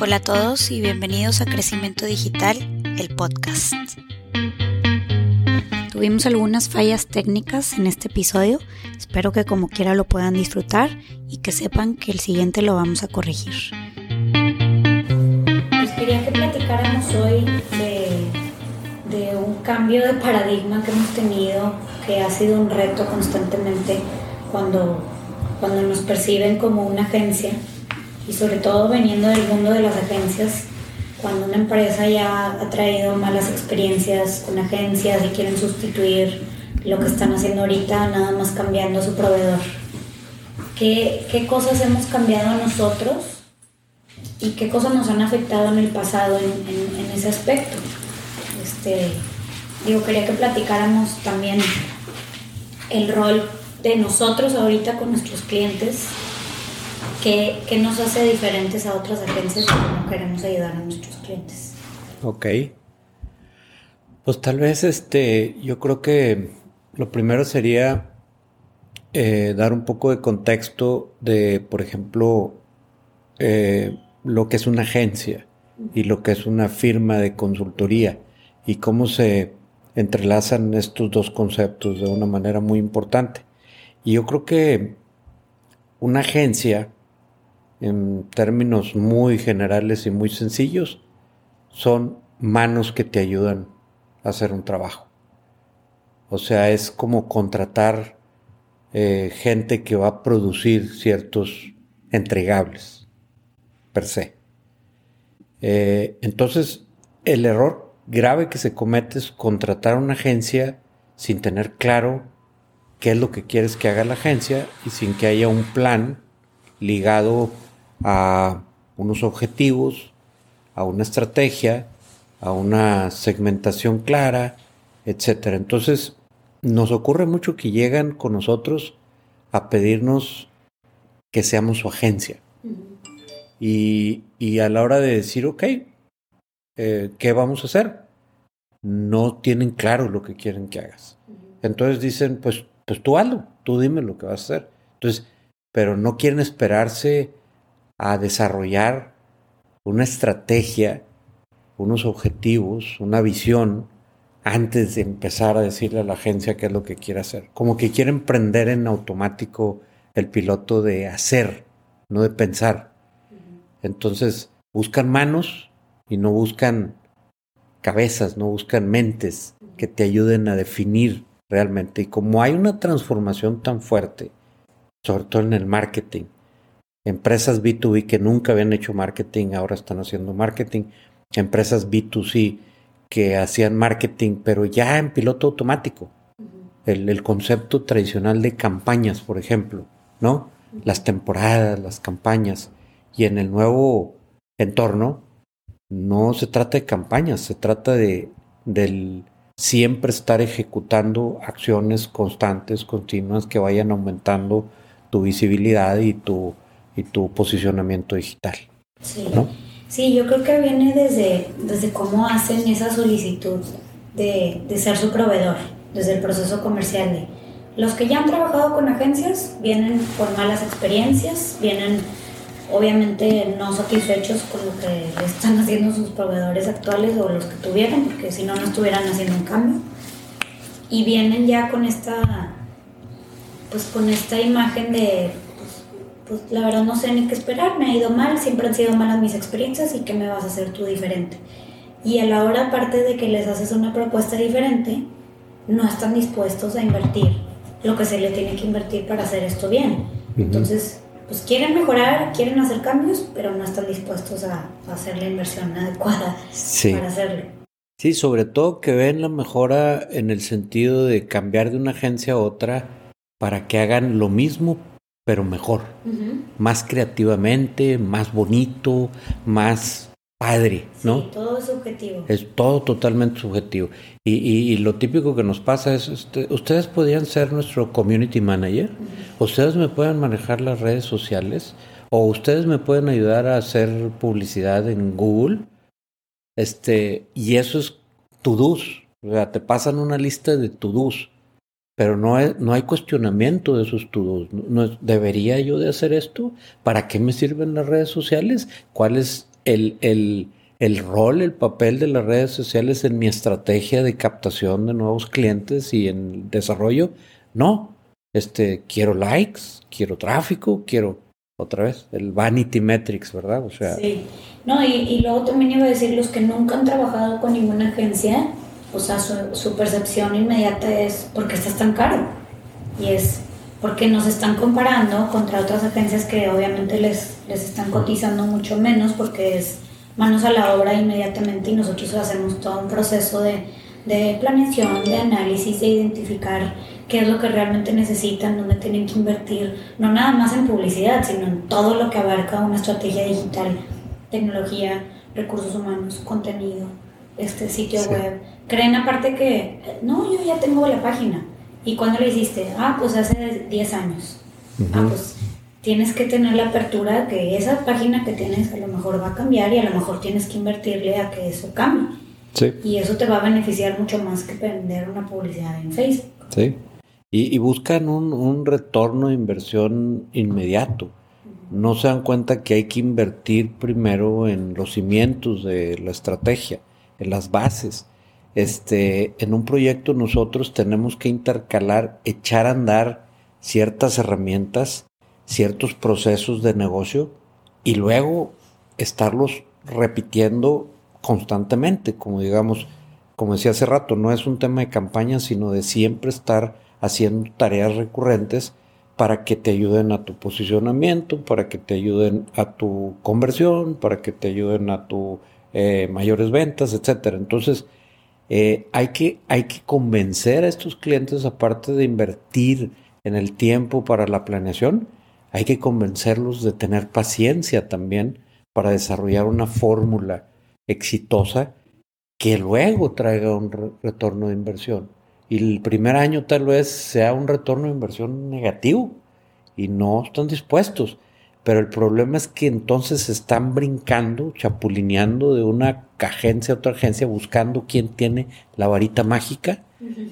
Hola a todos y bienvenidos a Crecimiento Digital, el podcast. Tuvimos algunas fallas técnicas en este episodio, espero que como quiera lo puedan disfrutar y que sepan que el siguiente lo vamos a corregir. Pues quería que platicáramos hoy de, de un cambio de paradigma que hemos tenido, que ha sido un reto constantemente cuando, cuando nos perciben como una agencia y sobre todo veniendo del mundo de las agencias, cuando una empresa ya ha traído malas experiencias con agencias y quieren sustituir lo que están haciendo ahorita, nada más cambiando su proveedor. ¿Qué, qué cosas hemos cambiado nosotros y qué cosas nos han afectado en el pasado en, en, ese aspecto? Este, digo, quería que platicáramos también el rol de nosotros ahorita con nuestros clientes ¿Qué, nos hace diferentes a otras agencias cuando queremos ayudar a nuestros clientes? Ok. Pues tal vez este, yo creo que lo primero sería eh, dar un poco de contexto de, por ejemplo, eh, lo que es una agencia y lo que es una firma de consultoría y cómo se entrelazan estos dos conceptos de una manera muy importante. Y yo creo que una agencia en términos muy generales y muy sencillos, son manos que te ayudan a hacer un trabajo. O sea, es como contratar eh, gente que va a producir ciertos entregables, per se. Eh, entonces, el error grave que se comete es contratar a una agencia sin tener claro qué es lo que quieres que haga la agencia y sin que haya un plan ligado a unos objetivos, a una estrategia, a una segmentación clara, etcétera. Entonces, nos ocurre mucho que llegan con nosotros a pedirnos que seamos su agencia. Y, y a la hora de decir, ok, eh, ¿qué vamos a hacer? No tienen claro lo que quieren que hagas. Entonces dicen, pues, pues tú hazlo, tú dime lo que vas a hacer. Entonces, pero no quieren esperarse a desarrollar una estrategia, unos objetivos, una visión, antes de empezar a decirle a la agencia qué es lo que quiere hacer. Como que quieren prender en automático el piloto de hacer, no de pensar. Entonces buscan manos y no buscan cabezas, no buscan mentes que te ayuden a definir realmente. Y como hay una transformación tan fuerte, sobre todo en el marketing, Empresas B2B que nunca habían hecho marketing, ahora están haciendo marketing. Empresas B2C que hacían marketing, pero ya en piloto automático. El, concepto tradicional de campañas, por ejemplo, ¿no? Las temporadas, las campañas. Y en el nuevo entorno, no se trata de campañas, se trata de del siempre estar ejecutando acciones constantes, continuas, que vayan aumentando tu visibilidad y tu y tu posicionamiento digital. Sí. sí, yo creo que viene desde, desde cómo hacen esa solicitud de, de ser su proveedor, desde el proceso comercial. De, los que ya han trabajado con agencias vienen con malas experiencias, vienen obviamente no satisfechos con lo que le están haciendo sus proveedores actuales o los que tuvieran, porque si no, no estuvieran haciendo un cambio. Y vienen ya con esta, pues con esta imagen de pues la verdad no sé ni qué esperar, me ha ido mal, siempre han sido malas mis experiencias y qué me vas a hacer tú diferente. Y a la hora, aparte de que les haces una propuesta diferente, no están dispuestos a invertir lo que se le tiene que invertir para hacer esto bien. Entonces, pues quieren mejorar, quieren hacer cambios, pero no están dispuestos a, hacer la inversión adecuada para hacerlo. Sí, sobre todo que ven la mejora en el sentido de cambiar de una agencia a otra para que hagan lo mismo, pero mejor, más creativamente, más bonito, más padre, ¿no? Sí, todo es subjetivo. Es todo totalmente subjetivo. Y, lo típico que nos pasa es, este, ustedes podrían ser nuestro community manager, ustedes me pueden manejar las redes sociales, o ustedes me pueden ayudar a hacer publicidad en Google, este, y eso es to-dos, o sea, te pasan una lista de to-dos pero no hay, no hay cuestionamiento de esos estudios. No, ¿Debería yo de hacer esto? ¿Para qué me sirven las redes sociales? ¿Cuál es el, el, el rol, el papel de las redes sociales en mi estrategia de captación de nuevos clientes y en desarrollo. No, este, quiero likes, quiero tráfico, quiero otra vez el vanity metrics, ¿verdad? O sea. Sí. No, y, y luego también iba a decir los que nunca han trabajado con ninguna agencia, o sea, su, su percepción inmediata es ¿por qué estás tan caro? Y es porque nos están comparando contra otras agencias que obviamente les, les están cotizando mucho menos porque es manos a la obra inmediatamente y nosotros hacemos todo un proceso de, de planeación, de análisis, de identificar qué es lo que realmente necesitan, dónde tienen que invertir, no nada más en publicidad, sino en todo lo que abarca una estrategia digital, tecnología, recursos humanos, contenido, este sitio web. Creen aparte que, no, yo ya tengo la página. ¿Y cuándo lo hiciste? Ah, pues hace 10 años. Ah, pues tienes que tener la apertura que esa página que tienes a lo mejor va a cambiar y a lo mejor tienes que invertirle a que eso cambie. Sí. Y eso te va a beneficiar mucho más que vender una publicidad en Facebook. Sí. Y, buscan un, un, retorno de inversión inmediato. No se dan cuenta que hay que invertir primero en los cimientos de la estrategia, en las bases. Este, en un proyecto nosotros tenemos que intercalar, echar a andar ciertas herramientas, ciertos procesos de negocio y luego estarlos repitiendo constantemente, como digamos, como decía hace rato, no es un tema de campaña, sino de siempre estar haciendo tareas recurrentes para que te ayuden a tu posicionamiento, para que te ayuden a tu conversión, para que te ayuden a tu eh, mayores ventas, etcétera. Entonces, eh, hay, que, hay que convencer a estos clientes, aparte de invertir en el tiempo para la planeación, hay que convencerlos de tener paciencia también para desarrollar una fórmula exitosa que luego traiga un retorno de inversión y el primer año tal vez sea un retorno de inversión negativo y no están dispuestos. Pero el problema es que entonces están brincando, chapulineando de una agencia a otra agencia, buscando quién tiene la varita mágica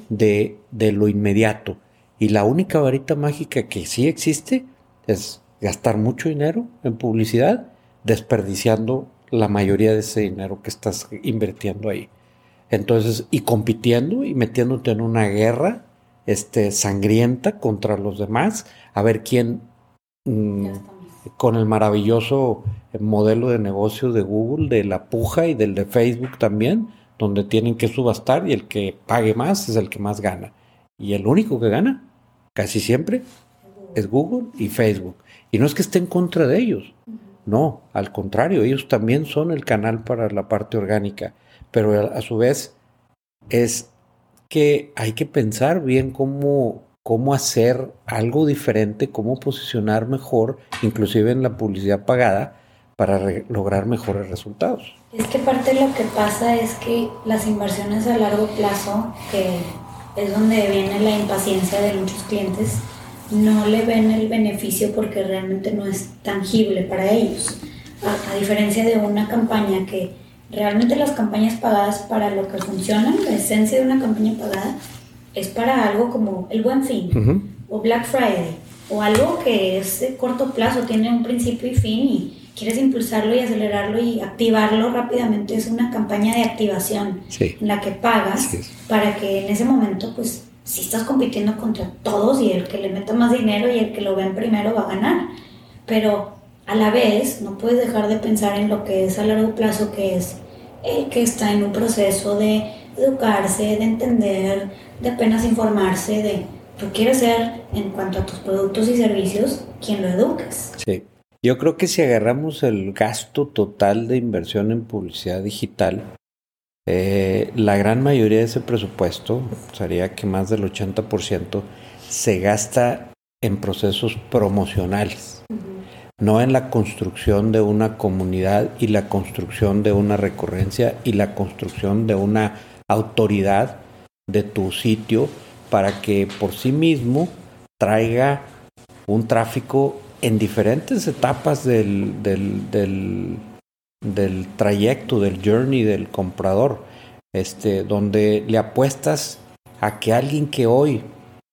de, de lo inmediato. Y la única varita mágica que sí existe es gastar mucho dinero en publicidad, desperdiciando la mayoría de ese dinero que estás invirtiendo ahí. Entonces, y compitiendo y metiéndote en una guerra este, sangrienta contra los demás, a ver quién, mm, con el maravilloso modelo de negocio de Google, de la puja y del de Facebook también, donde tienen que subastar y el que pague más es el que más gana. Y el único que gana, casi siempre, es Google y Facebook. Y no es que esté en contra de ellos, no, al contrario, ellos también son el canal para la parte orgánica pero a su vez es que hay que pensar bien cómo, cómo hacer algo diferente, cómo posicionar mejor, inclusive en la publicidad pagada, para lograr mejores resultados. Es que parte de lo que pasa es que las inversiones a largo plazo, que es donde viene la impaciencia de muchos clientes, no le ven el beneficio porque realmente no es tangible para ellos. a diferencia de una campaña que realmente las campañas pagadas para lo que funcionan, la esencia de una campaña pagada, es para algo como el Buen Fin o Black Friday o algo que es de corto plazo, tiene un principio y fin y quieres impulsarlo y acelerarlo y activarlo rápidamente. Es una campaña de activación en la que pagas para que en ese momento, pues, si estás compitiendo contra todos y el que le meta más dinero y el que lo ven primero va a ganar. Pero a la vez no puedes dejar de pensar en lo que es a largo plazo, que es el que está en un proceso de educarse, de entender, de apenas informarse, de tú quieres ser en cuanto a tus productos y servicios quien lo eduques. Sí. Yo creo que si agarramos el gasto total de inversión en publicidad digital, eh, la gran mayoría de ese presupuesto, sería que más del 80%, se gasta en procesos promocionales no en la construcción de una comunidad y la construcción de una recurrencia y la construcción de una autoridad de tu sitio para que por sí mismo traiga un tráfico en diferentes etapas del, del, del, del trayecto, del journey del comprador, este, donde le apuestas a que alguien que hoy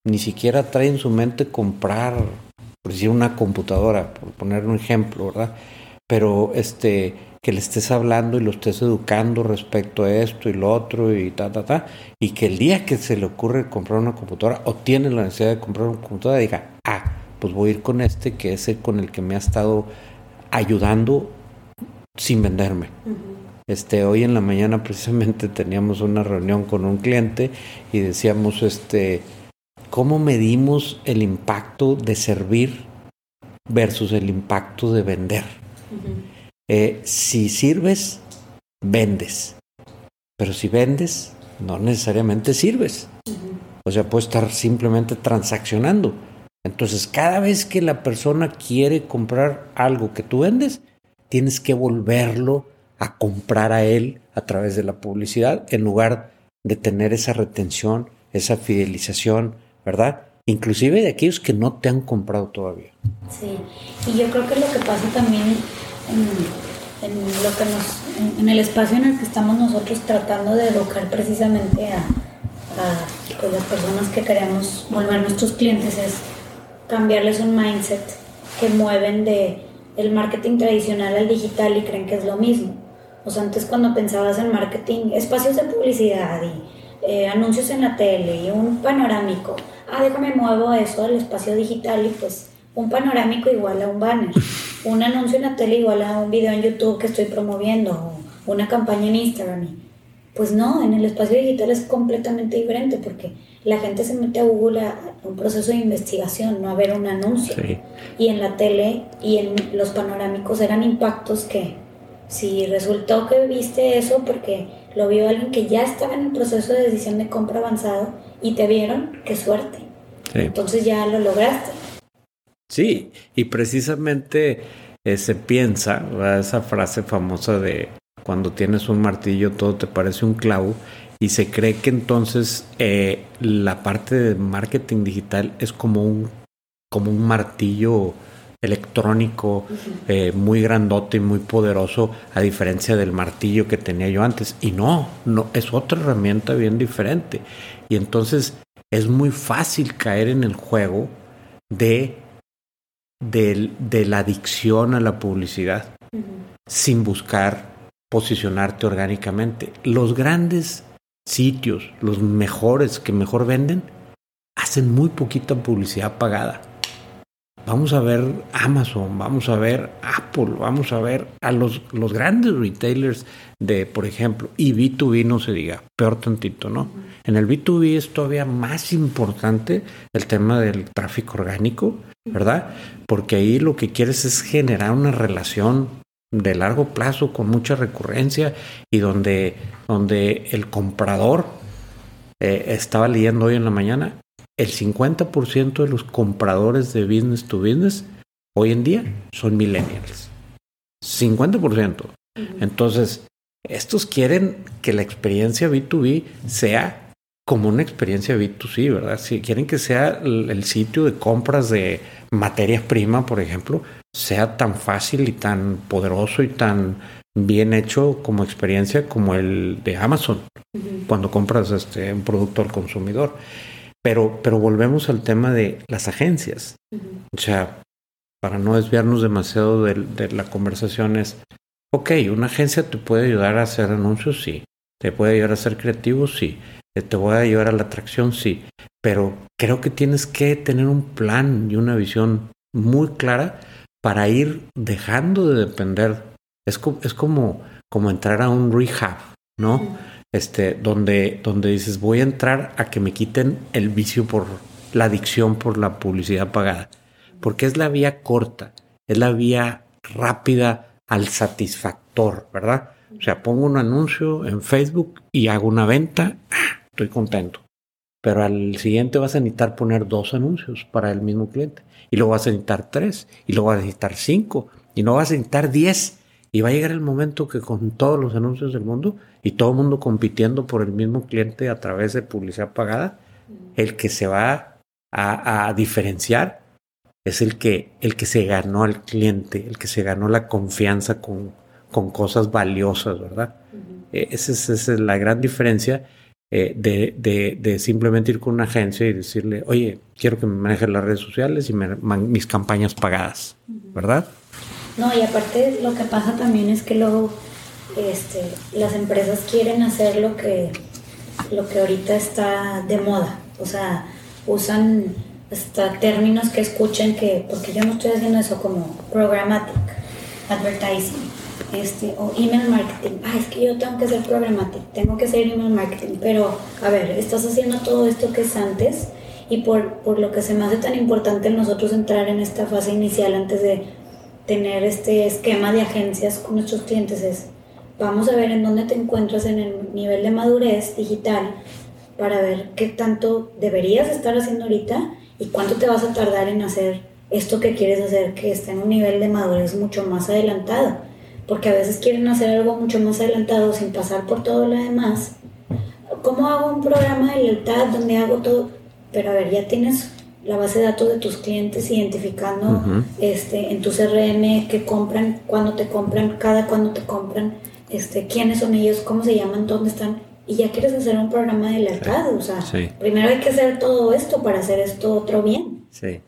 ni siquiera trae en su mente comprar por decir una computadora, por poner un ejemplo, ¿verdad? Pero este, que le estés hablando y lo estés educando respecto a esto y lo otro y ta, ta, ta, y que el día que se le ocurre comprar una computadora o tiene la necesidad de comprar una computadora, diga, ah, pues voy a ir con este que es el con el que me ha estado ayudando sin venderme. Este, hoy en la mañana precisamente teníamos una reunión con un cliente y decíamos, este, ¿cómo medimos el impacto de servir versus el impacto de vender? Eh, si sirves, vendes. Pero si vendes, no necesariamente sirves. O sea, puede estar simplemente transaccionando. Entonces, cada vez que la persona quiere comprar algo que tú vendes, tienes que volverlo a comprar a él a través de la publicidad en lugar de tener esa retención, esa fidelización, ¿verdad? Inclusive de aquellos que no te han comprado todavía. Sí, y yo creo que lo que pasa también en, lo que nos, en, el espacio en el que estamos nosotros tratando de educar precisamente a, pues, las personas que queremos volver nuestros clientes es cambiarles un mindset que mueven de el marketing tradicional al digital y creen que es lo mismo. O sea, antes cuando pensabas en marketing, espacios de publicidad y eh, anuncios en la tele y un panorámico, ah, déjame muevo eso al espacio digital y pues un panorámico igual a un banner, un anuncio en la tele igual a un video en YouTube que estoy promoviendo, o una campaña en Instagram. Pues no, en el espacio digital es completamente diferente porque la gente se mete a Google a un proceso de investigación, no a ver un anuncio. Y en la tele y en los panorámicos eran impactos que si resultó que viste eso porque lo vio alguien que ya estaba en el proceso de decisión de compra avanzado y te vieron, qué suerte. Entonces ya lo lograste. Sí, y precisamente eh, se piensa, esa frase famosa de cuando tienes un martillo todo te parece un clavo, y se cree que entonces eh, la parte de marketing digital es como un, como un martillo electrónico eh, muy grandote y muy poderoso a diferencia del martillo que tenía yo antes. Y no no es otra herramienta bien diferente. Y entonces es muy fácil caer en el juego de de, la adicción a la publicidad sin buscar posicionarte orgánicamente. Los grandes sitios, los mejores que mejor venden, hacen muy poquita publicidad pagada. Vamos a ver Amazon, vamos a ver Apple, vamos a ver a los, los grandes retailers de, por ejemplo, y B2B no se diga, peor tantito, ¿no? En el B2B es todavía más importante el tema del tráfico orgánico, ¿verdad? Porque ahí lo que quieres es generar una relación de largo plazo con mucha recurrencia y donde, donde el comprador, eh, estaba leyendo hoy en la mañana, el 50% de los compradores de business to business hoy en día son millennials. 50%. Entonces, estos quieren que la experiencia B2B sea como una experiencia B2C, ¿verdad? Si quieren que sea el, sitio de compras de materias primas, por ejemplo, sea tan fácil y tan poderoso y tan bien hecho como experiencia como el de Amazon, cuando compras este, un producto al consumidor. Pero, pero volvemos al tema de las agencias. O sea, para no desviarnos demasiado de, de la conversación es, ok, una agencia te puede ayudar a hacer anuncios, sí. Te puede ayudar a ser creativo, sí te voy a llevar a la atracción, sí, pero creo que tienes que tener un plan y una visión muy clara para ir dejando de depender. Es, es como, como entrar a un rehab, ¿no? Este, donde, donde dices, voy a entrar a que me quiten el vicio por la adicción por la publicidad pagada, porque es la vía corta, es la vía rápida al satisfactor, ¿verdad? O sea, pongo un anuncio en Facebook y hago una venta, estoy contento. Pero al siguiente vas a necesitar poner dos anuncios para el mismo cliente. Y luego vas a necesitar tres. Y luego vas a necesitar cinco. Y no vas a necesitar diez. Y va a llegar el momento que con todos los anuncios del mundo y todo el mundo compitiendo por el mismo cliente a través de publicidad pagada, el que se va a, diferenciar es el que, el que se ganó al cliente, el que se ganó la confianza con, con cosas valiosas, ¿verdad? E, esa es la gran diferencia eh, de, de, simplemente ir con una agencia y decirle, oye, quiero que me manejes las redes sociales y mis campañas pagadas, ¿verdad? No, y aparte lo que pasa también es que luego este, las empresas quieren hacer lo que, lo que ahorita está de moda. O sea, usan hasta términos que escuchen que, porque yo no estoy haciendo eso como programmatic advertising este, o email marketing. Ah, es que yo tengo que ser programmatic, tengo que hacer email marketing, pero a ver, estás haciendo todo esto que es antes y por, por lo que se me hace tan importante nosotros entrar en esta fase inicial antes de tener este esquema de agencias con nuestros clientes es, vamos a ver en dónde te encuentras en el nivel de madurez digital para ver qué tanto deberías estar haciendo ahorita y cuánto te vas a tardar en hacer esto que quieres hacer que está en un nivel de madurez mucho más adelantado. Porque a veces quieren hacer algo mucho más adelantado sin pasar por todo lo demás. ¿Cómo hago un programa de lealtad donde hago todo? Pero a ver, ya tienes la base de datos de tus clientes identificando este, en tu CRM qué compran, cuándo te compran, cada cuándo te compran, este, quiénes son ellos, cómo se llaman, dónde están y ya quieres hacer un programa de lealtad. O sea, primero hay que hacer todo esto para hacer esto otro bien. Sí.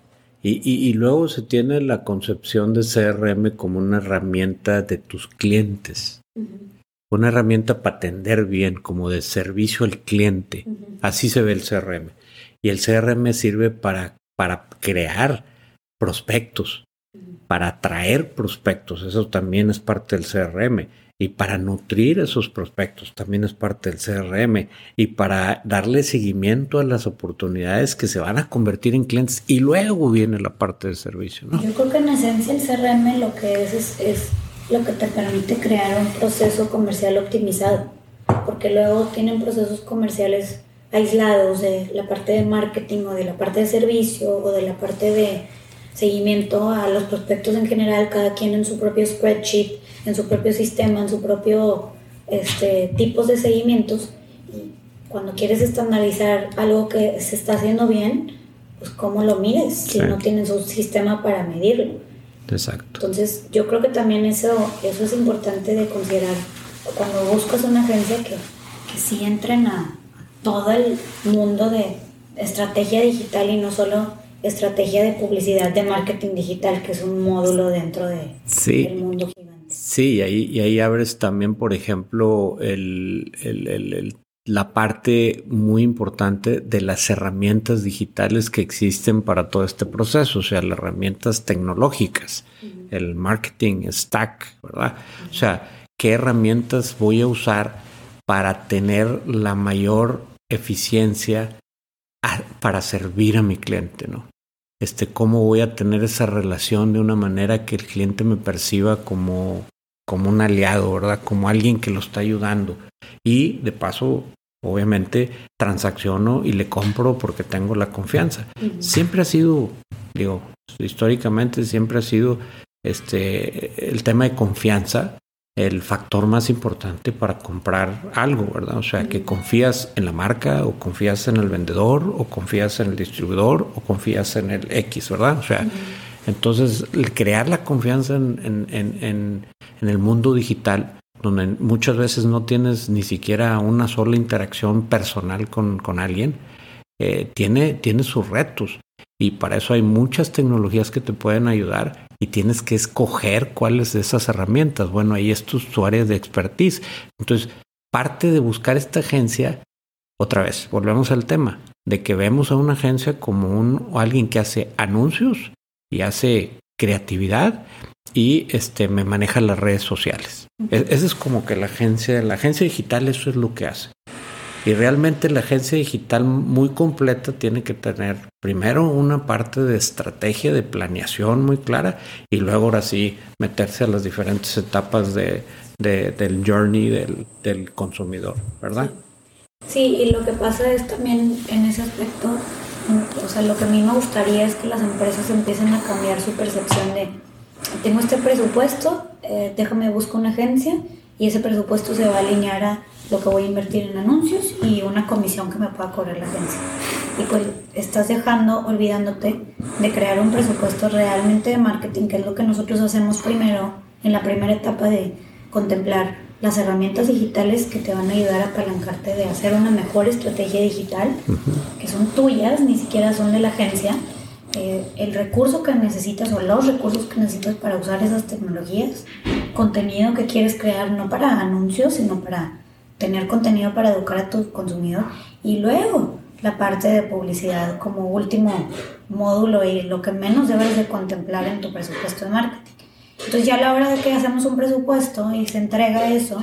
Y, y, luego se tiene la concepción de CRM como una herramienta de tus clientes. Una herramienta para atender bien, como de servicio al cliente. Así se ve el CRM. Y el CRM sirve para, para crear prospectos, para atraer prospectos. Eso también es parte del CRM y para nutrir esos prospectos también es parte del CRM y para darle seguimiento a las oportunidades que se van a convertir en clientes y luego viene la parte de servicio. ¿no? Yo creo que en esencia el CRM lo que es, es, lo que te permite crear un proceso comercial optimizado porque luego tienen procesos comerciales aislados de la parte de marketing o de la parte de servicio o de la parte de seguimiento a los prospectos en general, cada quien en su propio spreadsheet en su propio sistema, en su propio este, tipos de seguimientos. Y cuando quieres estandarizar algo que se está haciendo bien, pues cómo lo mides si no tienes un sistema para medirlo. Exacto. Entonces yo creo que también eso, eso es importante de considerar cuando buscas una agencia que, que sí entren a, todo el mundo de estrategia digital y no solo estrategia de publicidad de marketing digital, que es un módulo dentro de, del mundo Sí, y ahí, y ahí abres también, por ejemplo, el, el, la parte muy importante de las herramientas digitales que existen para todo este proceso, o sea, las herramientas tecnológicas, el marketing stack, ¿verdad? O sea, ¿qué herramientas voy a usar para tener la mayor eficiencia para servir a mi cliente, ¿no? Este, cómo voy a tener esa relación de una manera que el cliente me perciba como, como un aliado, ¿verdad? Como alguien que lo está ayudando. Y de paso, obviamente, transacciono y le compro porque tengo la confianza. Siempre ha sido, digo, históricamente siempre ha sido este el tema de confianza el factor más importante para comprar algo, ¿verdad? O sea, que confías en la marca o confías en el vendedor o confías en el distribuidor o confías en el X, ¿verdad? O sea, entonces crear la confianza en, en, en, en, el mundo digital, donde muchas veces no tienes ni siquiera una sola interacción personal con, con alguien, eh, tiene, tiene sus retos. Y para eso hay muchas tecnologías que te pueden ayudar y tienes que escoger cuáles de esas herramientas. Bueno, ahí es tu, área de expertise. Entonces, parte de buscar esta agencia, otra vez, volvemos al tema, de que vemos a una agencia como un, alguien que hace anuncios y hace creatividad y este me maneja las redes sociales. E, esa es como que la agencia, la agencia digital eso es lo que hace. Y realmente la agencia digital muy completa tiene que tener primero una parte de estrategia, de planeación muy clara y luego ahora sí meterse a las diferentes etapas de, del journey del, del, consumidor, ¿verdad? Sí, y lo que pasa es también en ese aspecto, o sea, lo que a mí me gustaría es que las empresas empiecen a cambiar su percepción de, tengo este presupuesto, eh, déjame buscar una agencia y ese presupuesto se va a alinear a lo que voy a invertir en anuncios y una comisión que me pueda cobrar la agencia. Y pues estás dejando, olvidándote de crear un presupuesto realmente de marketing, que es lo que nosotros hacemos primero, en la primera etapa de contemplar las herramientas digitales que te van a ayudar a apalancarte de hacer una mejor estrategia digital, que son tuyas, ni siquiera son de la agencia, eh, el recurso que necesitas o los recursos que necesitas para usar esas tecnologías, contenido que quieres crear no para anuncios, sino para tener contenido para educar a tu consumidor. Y luego la parte de publicidad como último módulo y lo que menos debes de contemplar en tu presupuesto de marketing. Entonces ya a la hora de que hacemos un presupuesto y se entrega eso,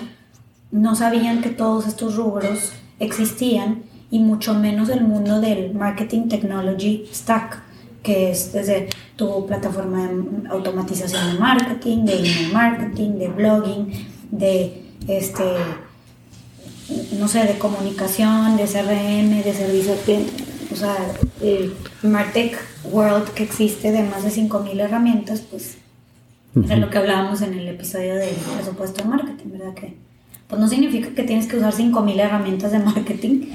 no sabían que todos estos rubros existían y mucho menos el mundo del marketing technology stack, que es desde tu plataforma de automatización de marketing, de email marketing, de blogging, de este no sé, de comunicación, de CRM, de servicio al cliente. O sea, el Martech World que existe de más de 5.000 herramientas, pues es lo que hablábamos en el episodio del presupuesto de marketing, ¿verdad? Que pues no significa que tienes que usar 5.000 herramientas de marketing,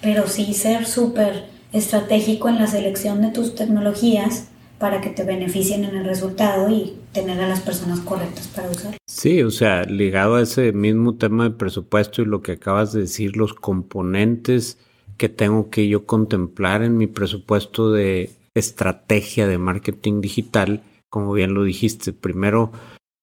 pero sí ser súper estratégico en la selección de tus tecnologías para que te beneficien en el resultado y tener a las personas correctas para usar. Sí, o sea, ligado a ese mismo tema de presupuesto y lo que acabas de decir, los componentes que tengo que yo contemplar en mi presupuesto de estrategia de marketing digital, como bien lo dijiste, primero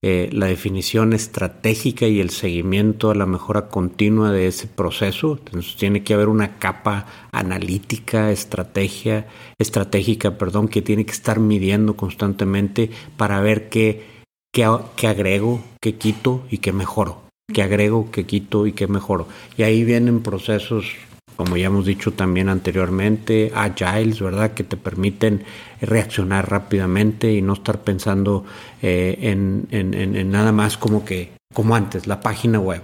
eh, la definición estratégica y el seguimiento a la mejora continua de ese proceso. Entonces tiene que haber una capa analítica, estrategia, estratégica, perdón, que tiene que estar midiendo constantemente para ver qué, qué, qué agrego, qué quito y qué mejoro. Qué agrego, qué quito y qué mejoro. Y ahí vienen procesos como ya hemos dicho también anteriormente, agiles, ¿verdad? Que te permiten reaccionar rápidamente y no estar pensando eh, en, nada más como que, como antes, la página web.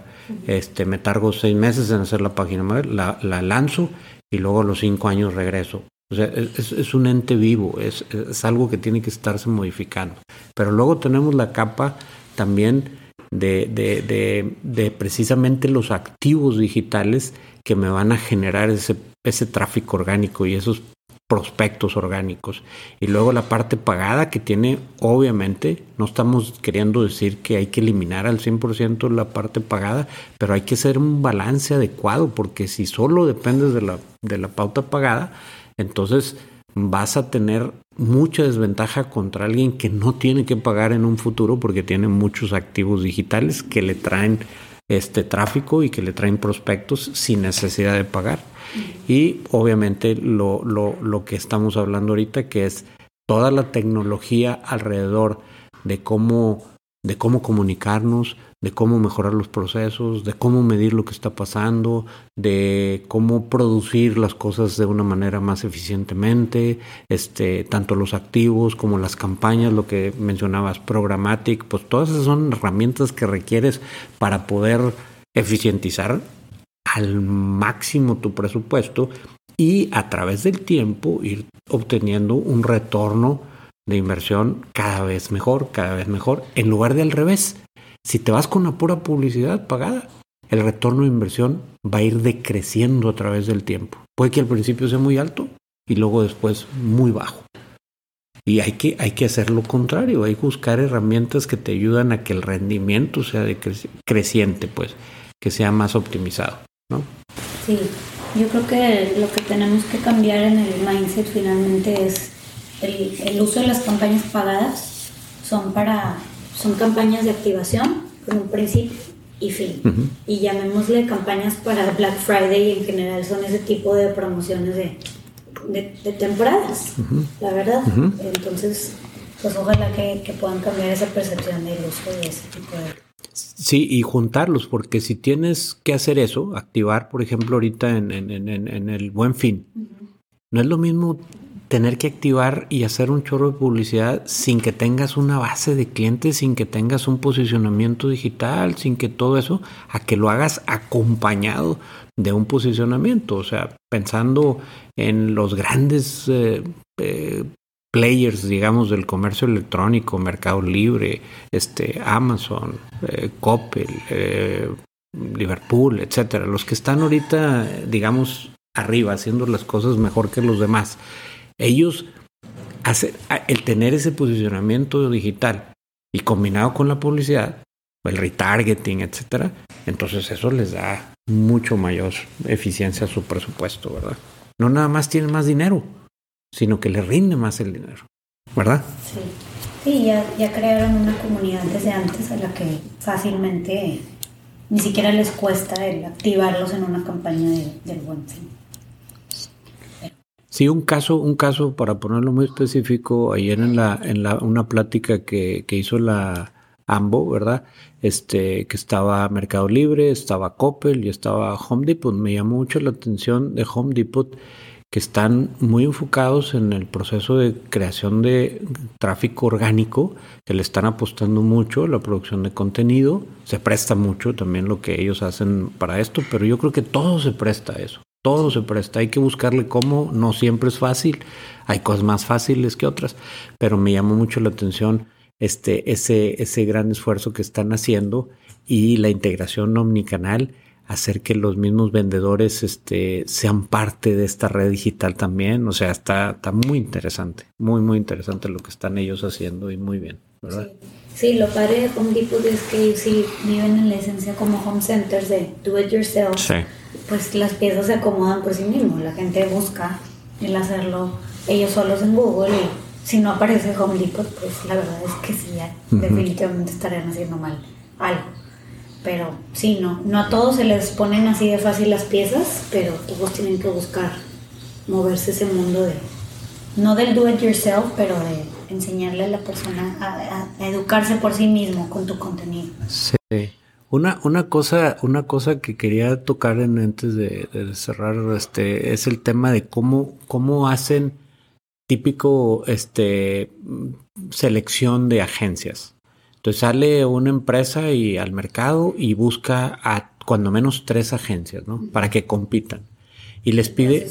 Este, me targo seis meses en hacer la página web, la, lanzo y luego a los cinco años regreso. O sea, es, un ente vivo, es, es, algo que tiene que estarse modificando. Pero luego tenemos la capa también de, de, de, de precisamente los activos digitales que me van a generar ese, ese tráfico orgánico y esos prospectos orgánicos. Y luego la parte pagada que tiene, obviamente, no estamos queriendo decir que hay que eliminar al 100% la parte pagada, pero hay que hacer un balance adecuado, porque si solo dependes de la, de la pauta pagada, entonces vas a tener mucha desventaja contra alguien que no tiene que pagar en un futuro porque tiene muchos activos digitales que le traen este tráfico y que le traen prospectos sin necesidad de pagar. Y obviamente lo, lo, lo que estamos hablando ahorita, que es toda la tecnología alrededor de cómo, de cómo comunicarnos, de cómo mejorar los procesos, de cómo medir lo que está pasando, de cómo producir las cosas de una manera más eficientemente, este, tanto los activos como las campañas, lo que mencionabas, programmatic, pues todas esas son herramientas que requieres para poder eficientizar al máximo tu presupuesto y a través del tiempo ir obteniendo un retorno de inversión cada vez mejor, cada vez mejor, en lugar de al revés si te vas con la pura publicidad pagada, el retorno de inversión va a ir decreciendo a través del tiempo. Puede que al principio sea muy alto y luego después muy bajo. Y hay que, hay que hacer lo contrario, hay que buscar herramientas que te ayudan a que el rendimiento sea creciente, pues, que sea más optimizado, ¿no? Sí, yo creo que lo que tenemos que cambiar en el mindset finalmente es el, el uso de las campañas pagadas son para son campañas de activación con un principio y fin. Y llamémosle campañas para Black Friday y en general son ese tipo de promociones de, de, temporadas, la verdad. Entonces, pues ojalá que, que, puedan cambiar esa percepción del uso de ese tipo de... Sí, y juntarlos, porque si tienes que hacer eso, activar, por ejemplo, ahorita en, en, en, en el buen fin, no es lo mismo tener que activar y hacer un chorro de publicidad sin que tengas una base de clientes, sin que tengas un posicionamiento digital, sin que todo eso, a que lo hagas acompañado de un posicionamiento. O sea, pensando en los grandes eh, eh, players, digamos, del comercio electrónico, Mercado Libre, este, Amazon, eh, Coppel, Liverpool, etcétera, los que están ahorita, digamos, arriba, haciendo las cosas mejor que los demás ellos, hacer, el tener ese posicionamiento digital y combinado con la publicidad, el retargeting, etcétera, entonces eso les da mucho mayor eficiencia a su presupuesto, ¿verdad? No nada más tienen más dinero, sino que le rinde más el dinero, ¿verdad? Sí. Sí, ya, ya crearon una comunidad desde antes a la que fácilmente ni siquiera les cuesta el activarlos en una campaña de, del buen fin. Sí, un caso, un caso para ponerlo muy específico, ayer en la, en la, una plática que, que hizo la AMBO, ¿verdad? Este, que estaba Mercado Libre, estaba Coppel y estaba Home Depot. Me llamó mucho la atención de Home Depot que están muy enfocados en el proceso de creación de tráfico orgánico, que le están apostando mucho la producción de contenido, se presta mucho también lo que ellos hacen para esto, pero yo creo que todo se presta a eso, todo se presta, hay que buscarle cómo, no siempre es fácil, hay cosas más fáciles que otras, pero me llamó mucho la atención este, ese, ese gran esfuerzo que están haciendo y la integración omnicanal hacer que los mismos vendedores este, sean parte de esta red digital también. O sea, está, está muy interesante, muy, muy interesante lo que están ellos haciendo y muy bien, ¿verdad? Sí. lo padre de Home Depot es que sí viven en la esencia como home centers de do it yourself. Sí. Pues las piezas se acomodan por sí mismos. La gente busca el hacerlo ellos solos en Google y si no aparece Home Depot, pues la verdad es que sí, definitivamente estarían haciendo mal algo. Pero sí, no, no a todos se les ponen así de fácil las piezas, pero todos tienen que buscar moverse ese mundo de, no del do it yourself, pero de enseñarle a la persona a, educarse por sí mismo con tu contenido. Sí. Una, una cosa, una cosa que quería tocar en, antes de, cerrar este, es el tema de cómo, cómo hacen típico este selección de agencias. Entonces sale una empresa y al mercado y busca a cuando menos tres agencias, ¿no? Para que compitan. Y les pide...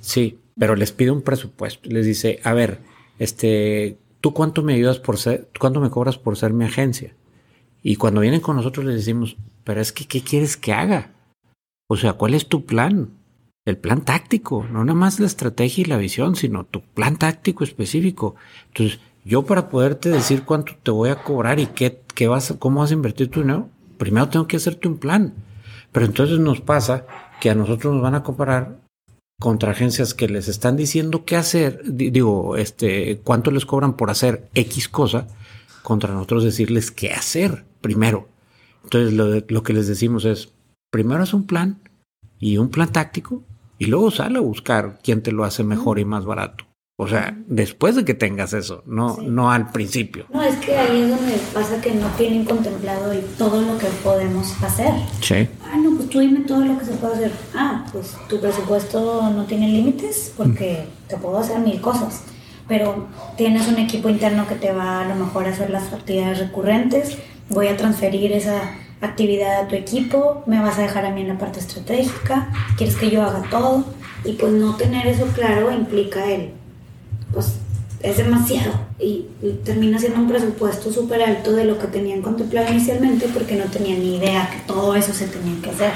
Sí, pero les pide un presupuesto. Les dice, a ver, este, ¿tú cuánto me ayudas por ser, cuánto me cobras por ser mi agencia? Y cuando vienen con nosotros les decimos, pero es que, ¿qué quieres que haga? O sea, ¿cuál es tu plan? El plan táctico, no nada más la estrategia y la visión, sino tu plan táctico específico. Entonces, yo para poderte decir cuánto te voy a cobrar y qué, qué vas, cómo vas a invertir tu dinero, primero tengo que hacerte un plan. Pero entonces nos pasa que a nosotros nos van a comparar contra agencias que les están diciendo qué hacer, digo, este, cuánto les cobran por hacer X cosa, contra nosotros decirles qué hacer primero. Entonces lo, lo que les decimos es, primero es un plan y un plan táctico y luego sale a buscar quién te lo hace mejor y más barato. O sea, después de que tengas eso, no, no al principio. No, es que ahí es donde pasa que no tienen contemplado todo lo que podemos hacer. Sí. Ah, no, tú dime todo lo que se puede hacer. Ah, pues tu presupuesto no tiene límites porque te puedo hacer mil cosas. Pero tienes un equipo interno que te va a lo mejor a hacer las actividades recurrentes. Voy a transferir esa actividad a tu equipo. Me vas a dejar a mí en la parte estratégica. Quieres que yo haga todo. Y pues no tener eso claro implica el pues es demasiado y, termina siendo un presupuesto súper alto de lo que tenían contemplado inicialmente porque no tenían ni idea que todo eso se tenía que hacer.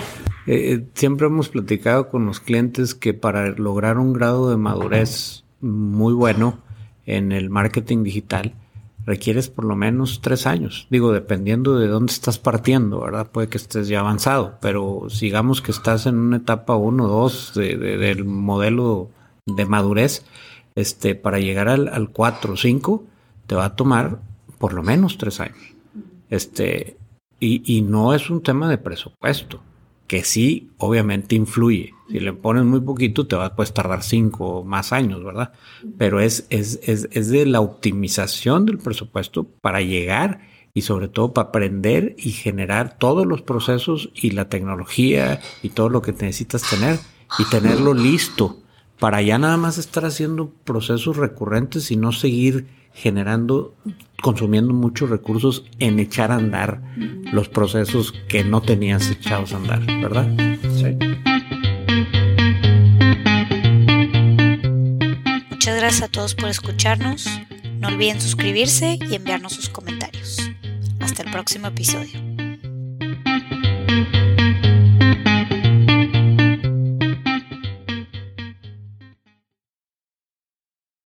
Eh, eh, siempre hemos platicado con los clientes que para lograr un grado de madurez muy bueno en el marketing digital, requieres por lo menos tres años. Digo, dependiendo de dónde estás partiendo, ¿verdad? Puede que estés ya avanzado, pero sigamos que estás en una etapa uno o dos del modelo de madurez este, para llegar al, al 4 o 5, te va a tomar por lo menos tres años. Este, y, y, no es un tema de presupuesto, que sí, obviamente influye. Si le pones muy poquito, te va a pues, tardar cinco o más años, ¿verdad? Pero es, es, es, es de la optimización del presupuesto para llegar y sobre todo para aprender y generar todos los procesos y la tecnología y todo lo que necesitas tener y tenerlo listo para ya nada más estar haciendo procesos recurrentes y no seguir generando, consumiendo muchos recursos en echar a andar los procesos que no tenías echados a andar, ¿verdad? Sí. Muchas gracias a todos por escucharnos. No olviden suscribirse y enviarnos sus comentarios. Hasta el próximo episodio.